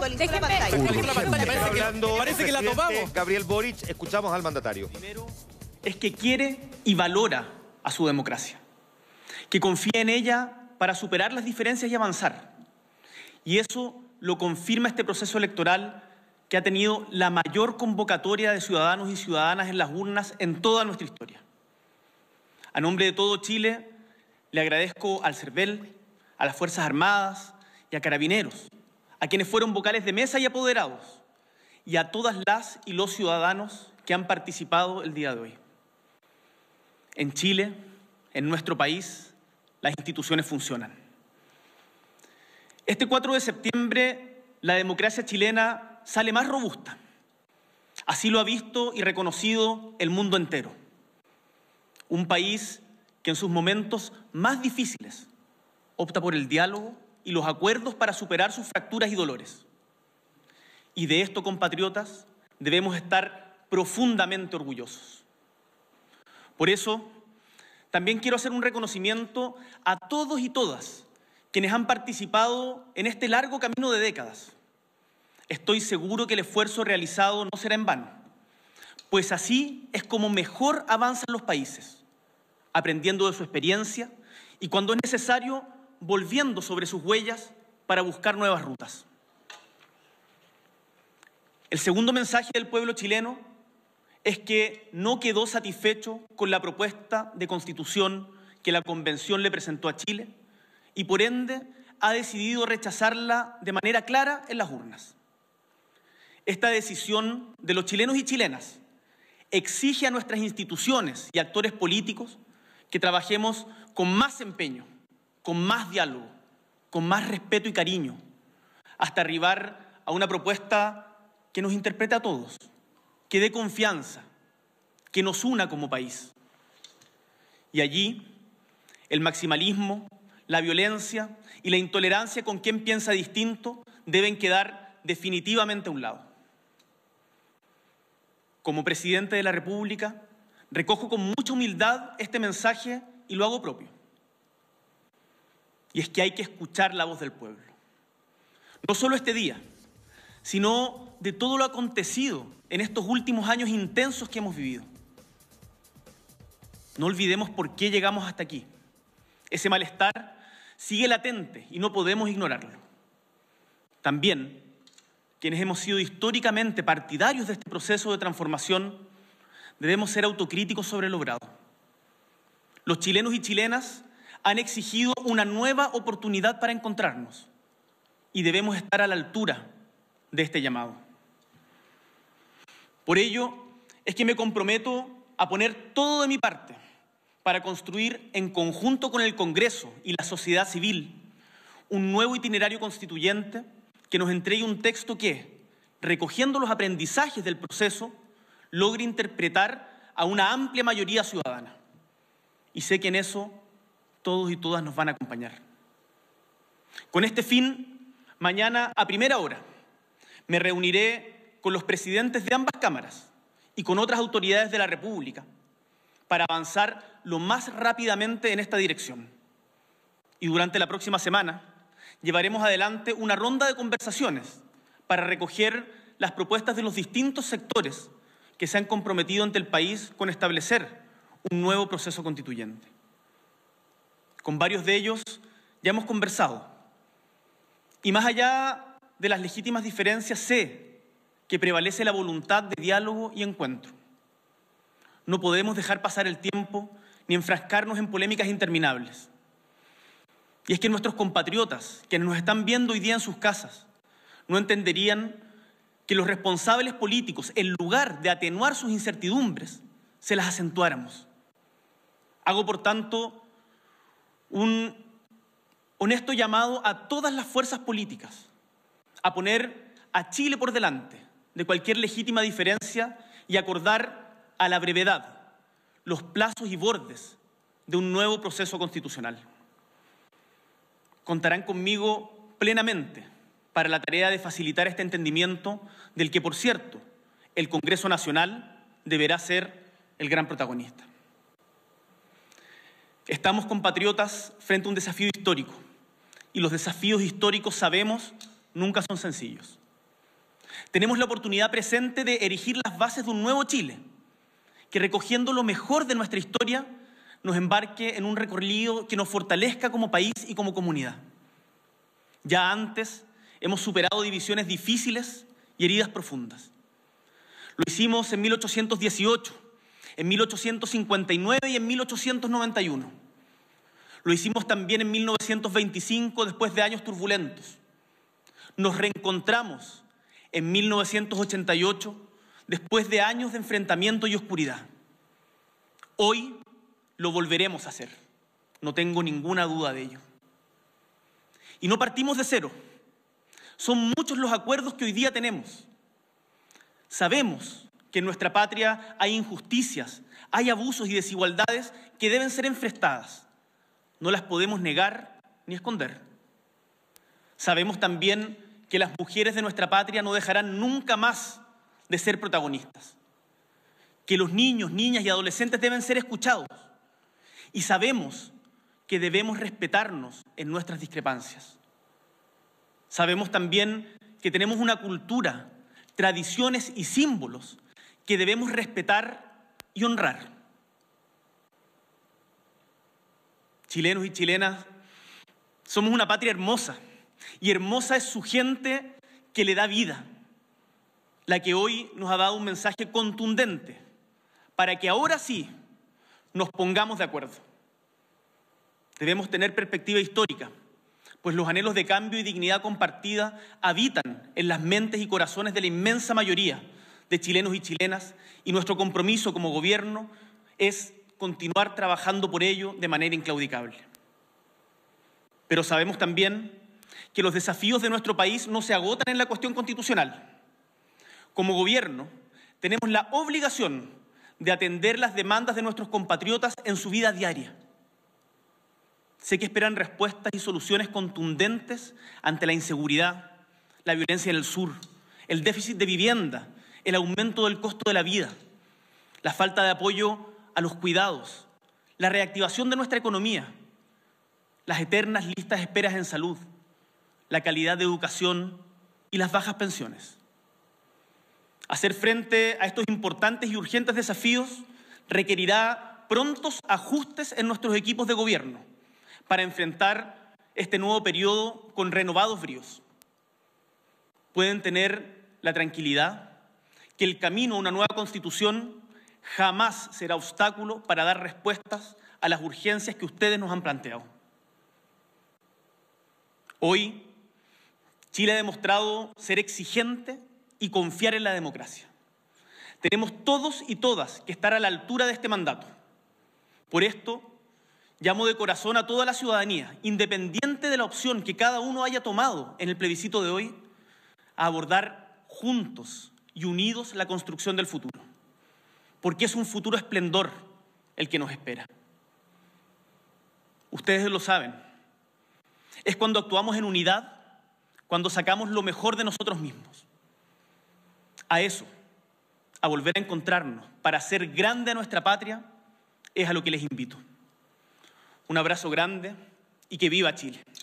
Actualizó la pantalla. Actualizó la pantalla, parece que- Hablando parece que la tomamos. Gabriel Boric, escuchamos al mandatario. Primero es que quiere y valora a su democracia, que confía en ella para superar las diferencias y avanzar. Y eso lo confirma este proceso electoral que ha tenido la mayor convocatoria de ciudadanos y ciudadanas en las urnas en toda nuestra historia. A nombre de todo Chile, le agradezco al CERVEL, a las Fuerzas Armadas y a Carabineros, a quienes fueron vocales de mesa y apoderados, y a todas las y los ciudadanos que han participado el día de hoy. En Chile, en nuestro país, las instituciones funcionan. Este 4 de septiembre, la democracia chilena sale más robusta. Así lo ha visto y reconocido el mundo entero. Un país que en sus momentos más difíciles opta por el diálogo y los acuerdos para superar sus fracturas y dolores. Y de esto, compatriotas, debemos estar profundamente orgullosos. Por eso, también quiero hacer un reconocimiento a todos y todas quienes han participado en este largo camino de décadas. Estoy seguro que el esfuerzo realizado no será en vano, pues así es como mejor avanzan los países, aprendiendo de su experiencia y cuando es necesario, volviendo sobre sus huellas para buscar nuevas rutas. El segundo mensaje del pueblo chileno es que no quedó satisfecho con la propuesta de constitución que la Convención le presentó a Chile y por ende ha decidido rechazarla de manera clara en las urnas. Esta decisión de los chilenos y chilenas exige a nuestras instituciones y actores políticos que trabajemos con más empeño, con más diálogo, con más respeto y cariño, hasta arribar a una propuesta que nos interprete a todos, que dé confianza, que nos una como país. Y allí, el maximalismo, la violencia y la intolerancia con quien piensa distinto deben quedar definitivamente a un lado. Como presidente de la República, recojo con mucha humildad este mensaje y lo hago propio. Y es que hay que escuchar la voz del pueblo. No solo este día, sino de todo lo acontecido en estos últimos años intensos que hemos vivido. No olvidemos por qué llegamos hasta aquí. Ese malestar sigue latente y no podemos ignorarlo. También, quienes hemos sido históricamente partidarios de este proceso de transformación, debemos ser autocríticos sobre lo logrado. Los chilenos y chilenas han exigido una nueva oportunidad para encontrarnos y debemos estar a la altura de este llamado. Por ello es que me comprometo a poner todo de mi parte para construir en conjunto con el Congreso y la sociedad civil un nuevo itinerario constituyente que nos entregue un texto que, recogiendo los aprendizajes del proceso, logre interpretar a una amplia mayoría ciudadana. Y sé que en eso todos y todas nos van a acompañar. Con este fin, mañana a primera hora me reuniré con los presidentes de ambas cámaras y con otras autoridades de la República para avanzar lo más rápidamente en esta dirección. Y durante la próxima semana llevaremos adelante una ronda de conversaciones para recoger las propuestas de los distintos sectores que se han comprometido ante el país con establecer un nuevo proceso constituyente. Con varios de ellos ya hemos conversado. Y más allá de las legítimas diferencias, sé que prevalece la voluntad de diálogo y encuentro. No podemos dejar pasar el tiempo ni enfrascarnos en polémicas interminables. Y es que nuestros compatriotas, quienes nos están viendo hoy día en sus casas, no entenderían que los responsables políticos, en lugar de atenuar sus incertidumbres, se las acentuáramos. Hago, por tanto, un honesto llamado a todas las fuerzas políticas a poner a Chile por delante de cualquier legítima diferencia y acordar a la brevedad los plazos y bordes de un nuevo proceso constitucional. Contarán conmigo plenamente para la tarea de facilitar este entendimiento del que, por cierto, el Congreso Nacional deberá ser el gran protagonista. Estamos compatriotas frente a un desafío histórico y los desafíos históricos, sabemos, nunca son sencillos. Tenemos la oportunidad presente de erigir las bases de un nuevo Chile, que recogiendo lo mejor de nuestra historia, nos embarque en un recorrido que nos fortalezca como país y como comunidad. Ya antes hemos superado divisiones difíciles y heridas profundas. Lo hicimos en 1818, en 1859 y en 1891. Lo hicimos también en 1925 después de años turbulentos. Nos reencontramos en 1988 después de años de enfrentamiento y oscuridad. Hoy lo volveremos a hacer, no tengo ninguna duda de ello. Y no partimos de cero. Son muchos los acuerdos que hoy día tenemos. Sabemos que en nuestra patria hay injusticias, hay abusos y desigualdades que deben ser enfrentadas. No las podemos negar ni esconder. Sabemos también que las mujeres de nuestra patria no dejarán nunca más de ser protagonistas. Que los niños, niñas y adolescentes deben ser escuchados. Y sabemos que debemos respetarnos en nuestras discrepancias. Sabemos también que tenemos una cultura, tradiciones y símbolos que debemos respetar y honrar. Chilenos y chilenas, somos una patria hermosa y hermosa es su gente que le da vida, la que hoy nos ha dado un mensaje contundente para que ahora sí nos pongamos de acuerdo. Debemos tener perspectiva histórica pues los anhelos de cambio y dignidad compartida habitan en las mentes y corazones de la inmensa mayoría de chilenos y chilenas y nuestro compromiso como gobierno es continuar trabajando por ello de manera inclaudicable. Pero sabemos también que los desafíos de nuestro país no se agotan en la cuestión constitucional. Como gobierno tenemos la obligación de atender las demandas de nuestros compatriotas en su vida diaria Sé que esperan respuestas y soluciones contundentes ante la inseguridad, la violencia en el sur, el déficit de vivienda, el aumento del costo de la vida, la falta de apoyo a los cuidados, la reactivación de nuestra economía, las eternas listas esperas en salud, la calidad de educación y las bajas pensiones. Hacer frente a estos importantes y urgentes desafíos requerirá prontos ajustes en nuestros equipos de gobierno para enfrentar este nuevo periodo con renovados bríos. Pueden tener la tranquilidad que el camino a una nueva constitución jamás será obstáculo para dar respuestas a las urgencias que ustedes nos han planteado. Hoy, Chile ha demostrado ser exigente y confiar en la democracia. Tenemos todos y todas que estar a la altura de este mandato. Por esto, Llamo de corazón a toda la ciudadanía, independiente de la opción que cada uno haya tomado en el plebiscito de hoy, a abordar juntos y unidos la construcción del futuro. Porque es un futuro esplendor el que nos espera. Ustedes lo saben. Es cuando actuamos en unidad, cuando sacamos lo mejor de nosotros mismos. A eso, a volver a encontrarnos para hacer grande a nuestra patria, es a lo que les invito. Un abrazo grande y que viva Chile.